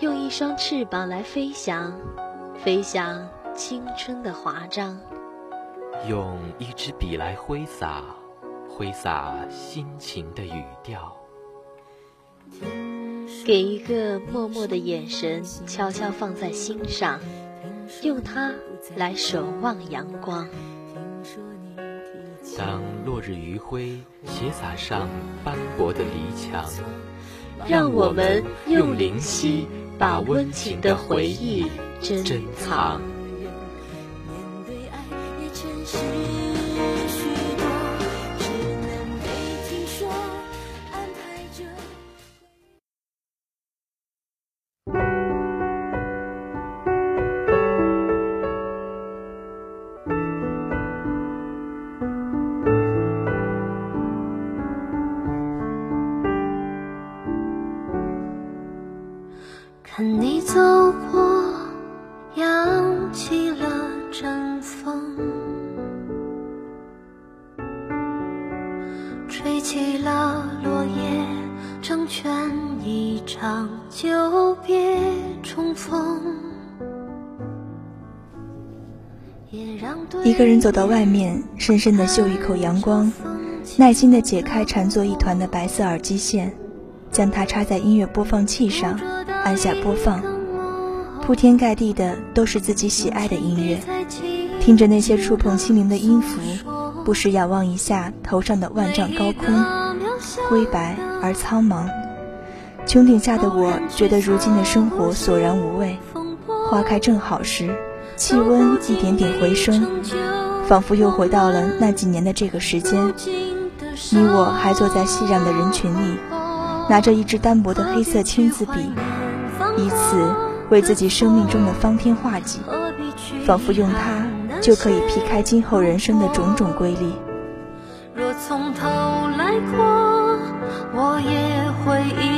用一双翅膀来飞翔，飞翔青春的华章；用一支笔来挥洒，挥洒心情的语调；给一个默默的眼神悄悄放在心上，用它来守望阳光。当落日余晖斜洒上斑驳的篱墙，让我们用灵犀。把温情的回忆珍藏。看一个人走到外面，深深的嗅一口阳光，耐心的解开缠作一团的白色耳机线，将它插在音乐播放器上。按下播放，铺天盖地的都是自己喜爱的音乐，听着那些触碰心灵的音符，不时仰望一下头上的万丈高空，灰白而苍茫。穹顶下的我，觉得如今的生活索然无味。花开正好时，气温一点点回升，仿佛又回到了那几年的这个时间。你我还坐在熙攘的人群里，拿着一支单薄的黑色签字笔。以此为自己生命中的方天画戟，仿佛用它就可以劈开今后人生的种种瑰丽。若从头来过，我也会依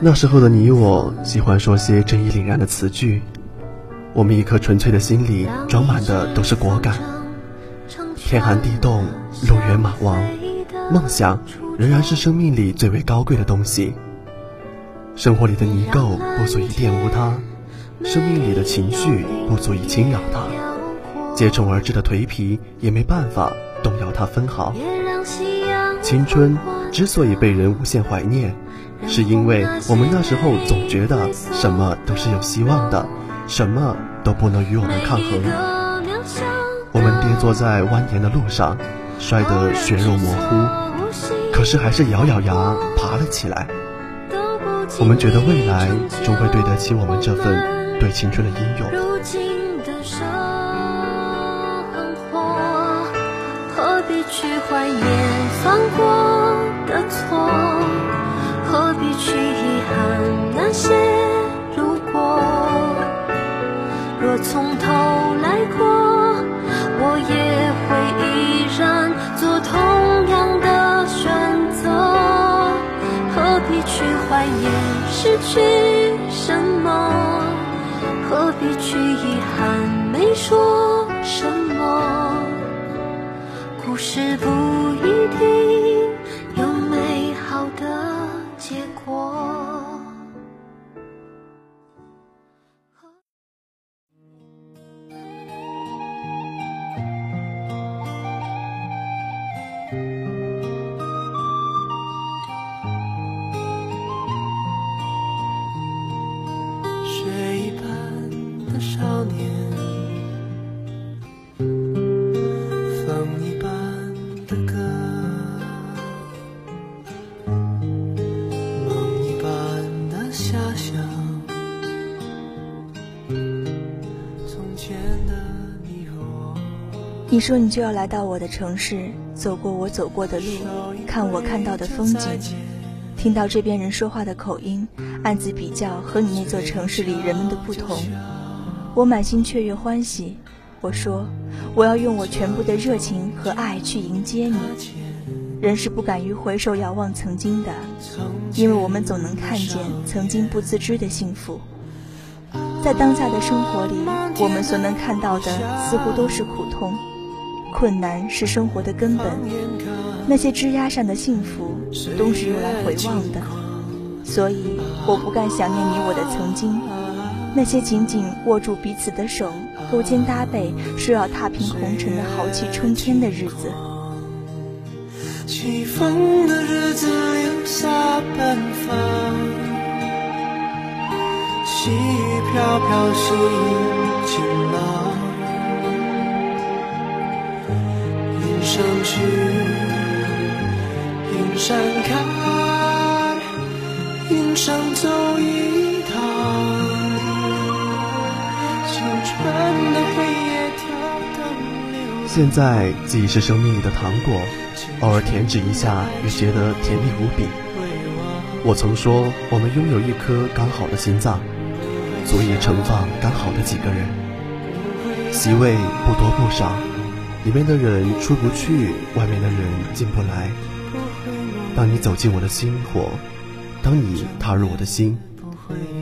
那时候的你我喜欢说些正义凛然的词句，我们一颗纯粹的心里装满的都是果敢。天寒地冻，路远马亡，梦想。仍然是生命里最为高贵的东西。生活里的泥垢不足以玷污它，生命里的情绪不足以侵扰它，接踵而至的颓皮也没办法动摇它分毫。青春之所以被人无限怀念，是因为我们那时候总觉得什么都是有希望的，什么都不能与我们抗衡。我们跌坐在蜿蜒的路上，摔得血肉模糊。可是还是咬咬牙爬了起来。我们觉得未来终会对得起我们这份对青春的英勇。何必去怀念犯过的错？去遗憾那些如果？若从头来过，我也会依然做同样的选择。何必。去怀念失去什么？何必去遗憾没说什么？故事不一定你说你就要来到我的城市，走过我走过的路，看我看到的风景，听到这边人说话的口音，暗自比较和你那座城市里人们的不同。我满心雀跃欢喜，我说我要用我全部的热情和爱去迎接你。人是不敢于回首遥望曾经的，因为我们总能看见曾经不自知的幸福。在当下的生活里，我们所能看到的似乎都是苦痛。困难是生活的根本，那些枝桠上的幸福都是用来回望的，所以我不敢想念你我的曾经，那些紧紧握住彼此的手，勾肩搭背，说要踏平红尘的豪气冲天的日子。起风的日子留下奔放，细雨飘飘心晴朗。上去，云山看，云上走一趟。青春的黑夜跳动。现在记忆是生命里的糖果，偶尔甜止一下，也觉得甜蜜无比。我曾说，我们拥有一颗刚好的心脏，足以盛放刚好的几个人，席位不多不少。里面的人出不去，外面的人进不来。当你走进我的心火，当你踏入我的心，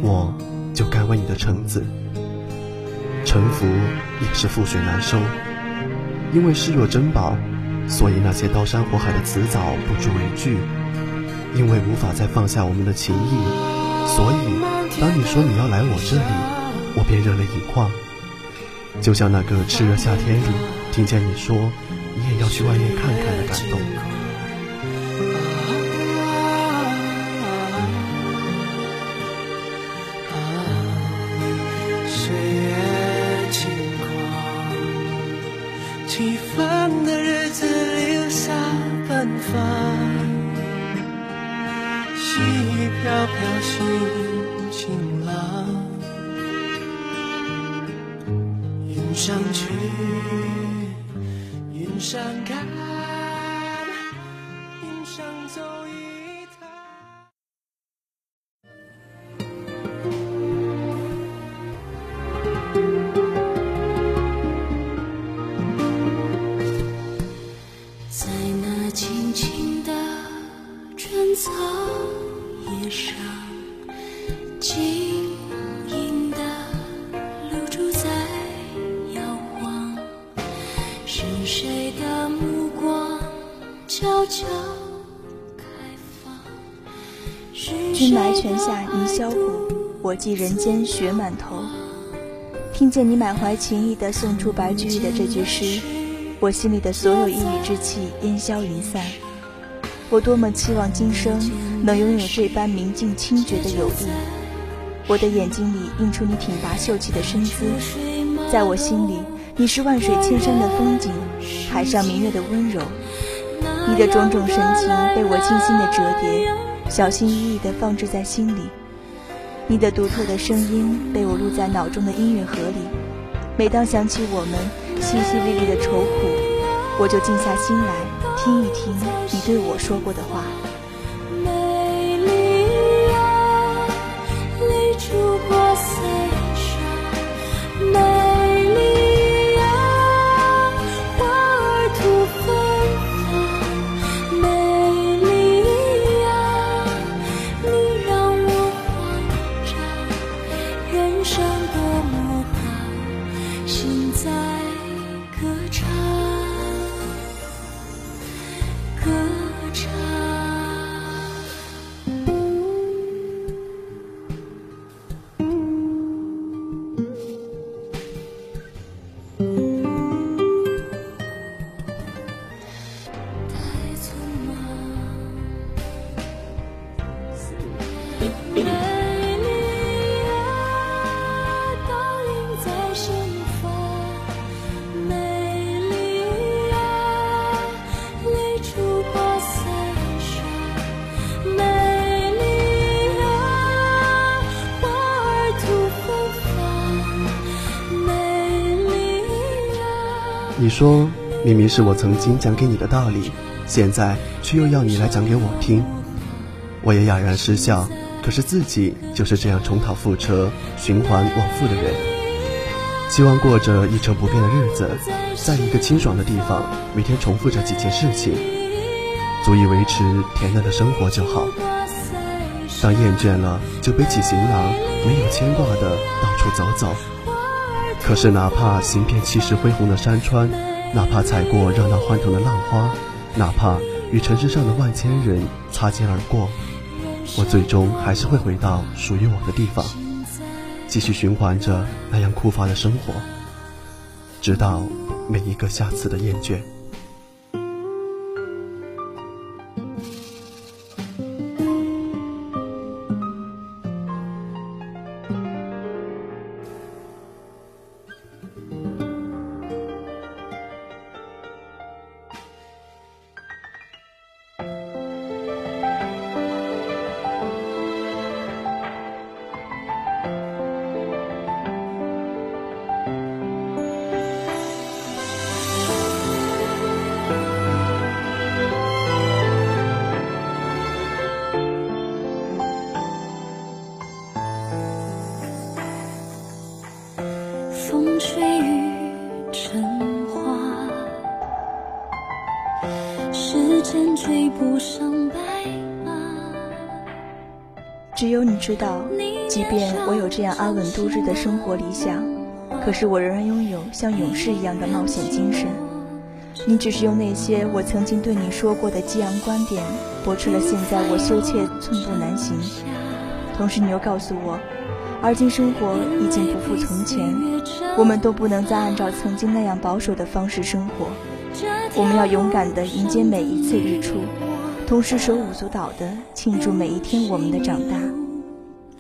我就甘为你的橙子。沉浮也是覆水难收，因为视若珍宝，所以那些刀山火海的辞藻不足为惧。因为无法再放下我们的情谊，所以当你说你要来我这里，我便热泪盈眶。就像那个炽热夏天里，听见你说你也要去外面看看的感动。岁月轻狂，起风的日子留下奔放，细雨飘飘心晴朗。上去，想看。君埋泉下泥销骨，我寄人间雪满头。听见你满怀情意地送出白居易的这句诗，我心里的所有抑郁之气烟消云散。我多么期望今生能拥有这般明净清绝的友谊。我的眼睛里映出你挺拔秀气的身姿，在我心里，你是万水千山的风景，海上明月的温柔。你的种种神情被我精心的折叠，小心翼翼地放置在心里。你的独特的声音被我录在脑中的音乐盒里。每当想起我们淅淅沥沥的愁苦，我就静下心来听一听你对我说过的话。说，明明是我曾经讲给你的道理，现在却又要你来讲给我听。我也哑然失笑。可是自己就是这样重蹈覆辙、循环往复的人，希望过着一成不变的日子，在一个清爽的地方，每天重复着几件事情，足以维持恬淡的生活就好。当厌倦了，就背起行囊，没有牵挂的到处走走。可是哪怕行遍气势恢宏的山川，哪怕踩过热闹欢腾的浪花，哪怕与城市上的万千人擦肩而过。我最终还是会回到属于我的地方，继续循环着那样枯乏的生活，直到每一个下次的厌倦。只有你知道，即便我有这样安稳度日的生活理想，可是我仍然拥有像勇士一样的冒险精神。你只是用那些我曾经对你说过的激昂观点，驳斥了现在我羞怯寸步难行。同时，你又告诉我，而今生活已经不复从前，我们都不能再按照曾经那样保守的方式生活。我们要勇敢地迎接每一次日出。同时手舞足蹈地庆祝每一天我们的长大，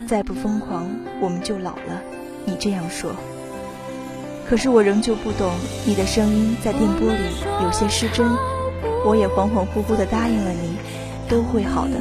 再不疯狂我们就老了。你这样说，可是我仍旧不懂。你的声音在电波里有些失真，我也恍恍惚惚地答应了你，都会好的。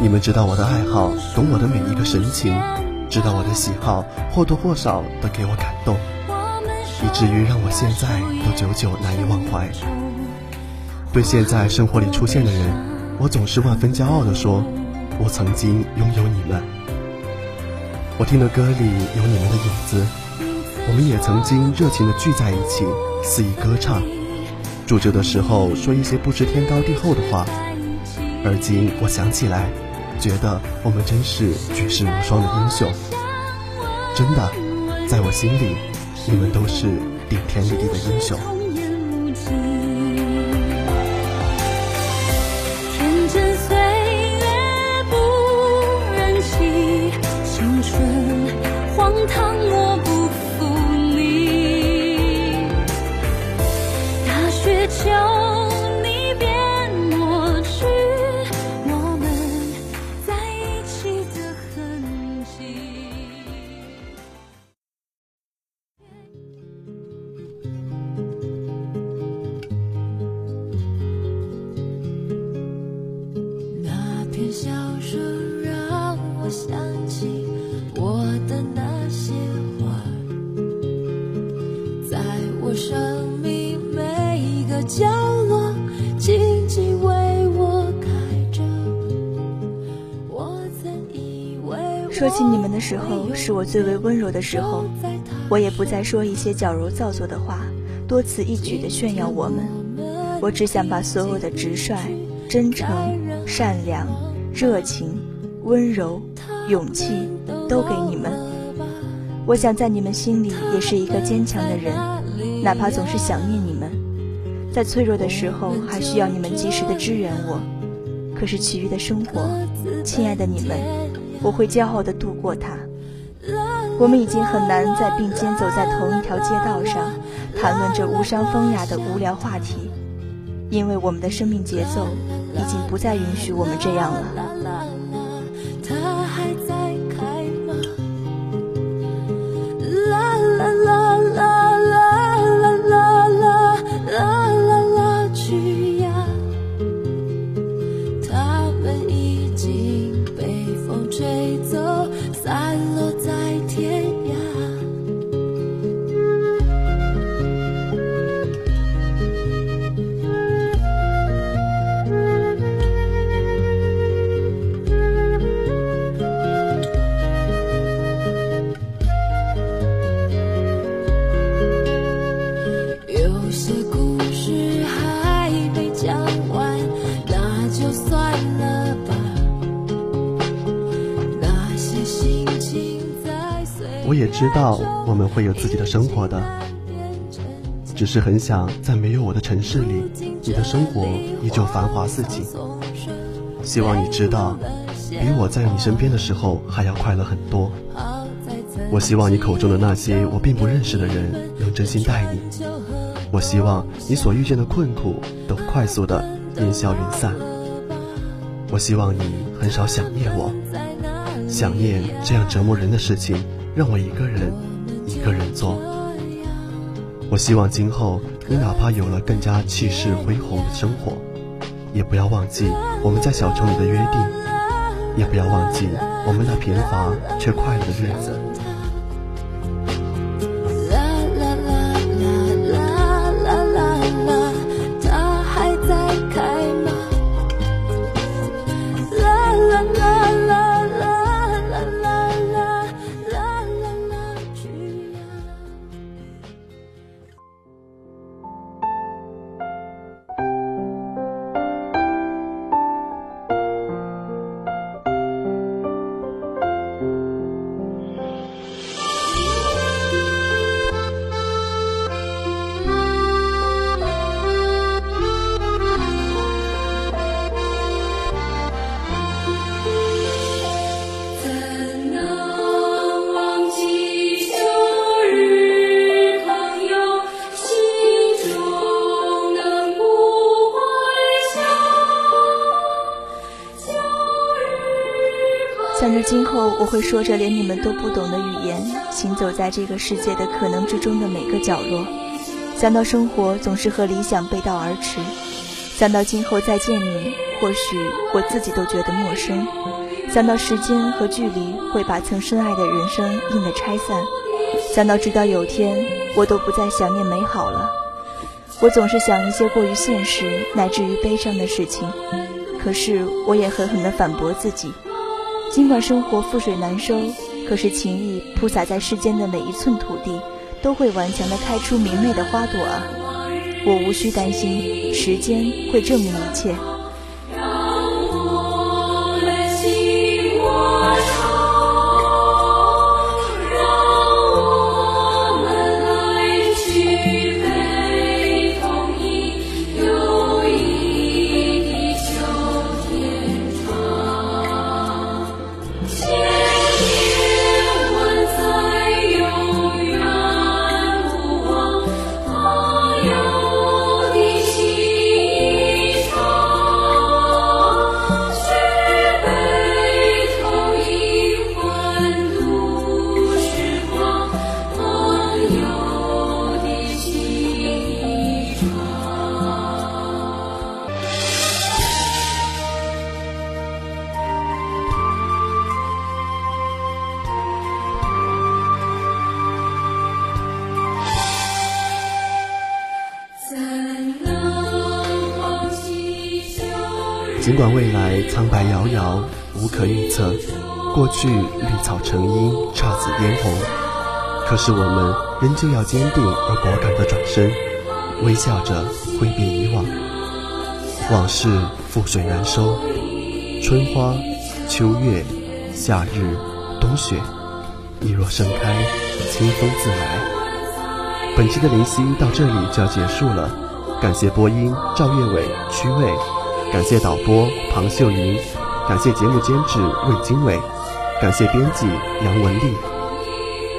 你们知道我的爱好，懂我的每一个神情，知道我的喜好，或多或少的给我感动，以至于让我现在都久久难以忘怀。对现在生活里出现的人，我总是万分骄傲地说：“我曾经拥有你们。”我听的歌里有你们的影子，我们也曾经热情地聚在一起。肆意歌唱，住着的时候说一些不知天高地厚的话，而今我想起来，觉得我们真是举世无双的英雄。真的，在我心里，你们都是顶天立地的英雄。说时候，是我最为温柔的时候。我也不再说一些矫揉造作的话，多此一举的炫耀我们。我只想把所有的直率、真诚、善良、热情、温柔、勇气，都给你们。我想在你们心里也是一个坚强的人，哪怕总是想念你们，在脆弱的时候还需要你们及时的支援我。可是其余的生活，亲爱的你们，我会骄傲的度过它。我们已经很难再并肩走在同一条街道上，谈论着无伤风雅的无聊话题，因为我们的生命节奏已经不再允许我们这样了。也知道我们会有自己的生活的，只是很想在没有我的城市里，你的生活依旧繁华似锦。希望你知道，比我在你身边的时候还要快乐很多。我希望你口中的那些我并不认识的人能真心待你。我希望你所遇见的困苦都快速的烟消云散。我希望你很少想念我，想念这样折磨人的事情。让我一个人，一个人做。我希望今后你哪怕有了更加气势恢宏的生活，也不要忘记我们在小城里的约定，也不要忘记我们那贫乏却快乐的日子。我会说着连你们都不懂的语言，行走在这个世界的可能之中的每个角落。想到生活总是和理想背道而驰，想到今后再见你，或许我自己都觉得陌生。想到时间和距离会把曾深爱的人生硬的拆散，想到直到有天我都不再想念美好了，我总是想一些过于现实乃至于悲伤的事情。可是我也狠狠地反驳自己。尽管生活覆水难收，可是情谊铺洒在世间的每一寸土地，都会顽强地开出明媚的花朵啊！我无需担心，时间会证明一切。尽管未来苍白遥遥，无可预测；过去绿草成荫，姹紫嫣红。可是我们仍旧要坚定而果敢地转身，微笑着挥别以往。往事覆水难收，春花、秋月、夏日、冬雪，你若盛开，清风自来。本期的灵犀到这里就要结束了，感谢播音赵月伟、曲伟，感谢导播庞秀云，感谢节目监制魏经纬，感谢编辑杨文丽。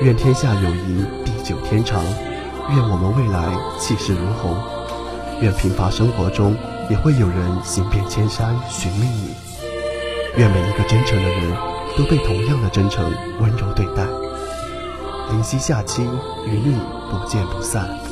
愿天下友谊地久天长，愿我们未来气势如虹，愿平凡生活中也会有人行遍千山寻觅你，愿每一个真诚的人都被同样的真诚温柔对待。灵犀下期与你不见不散。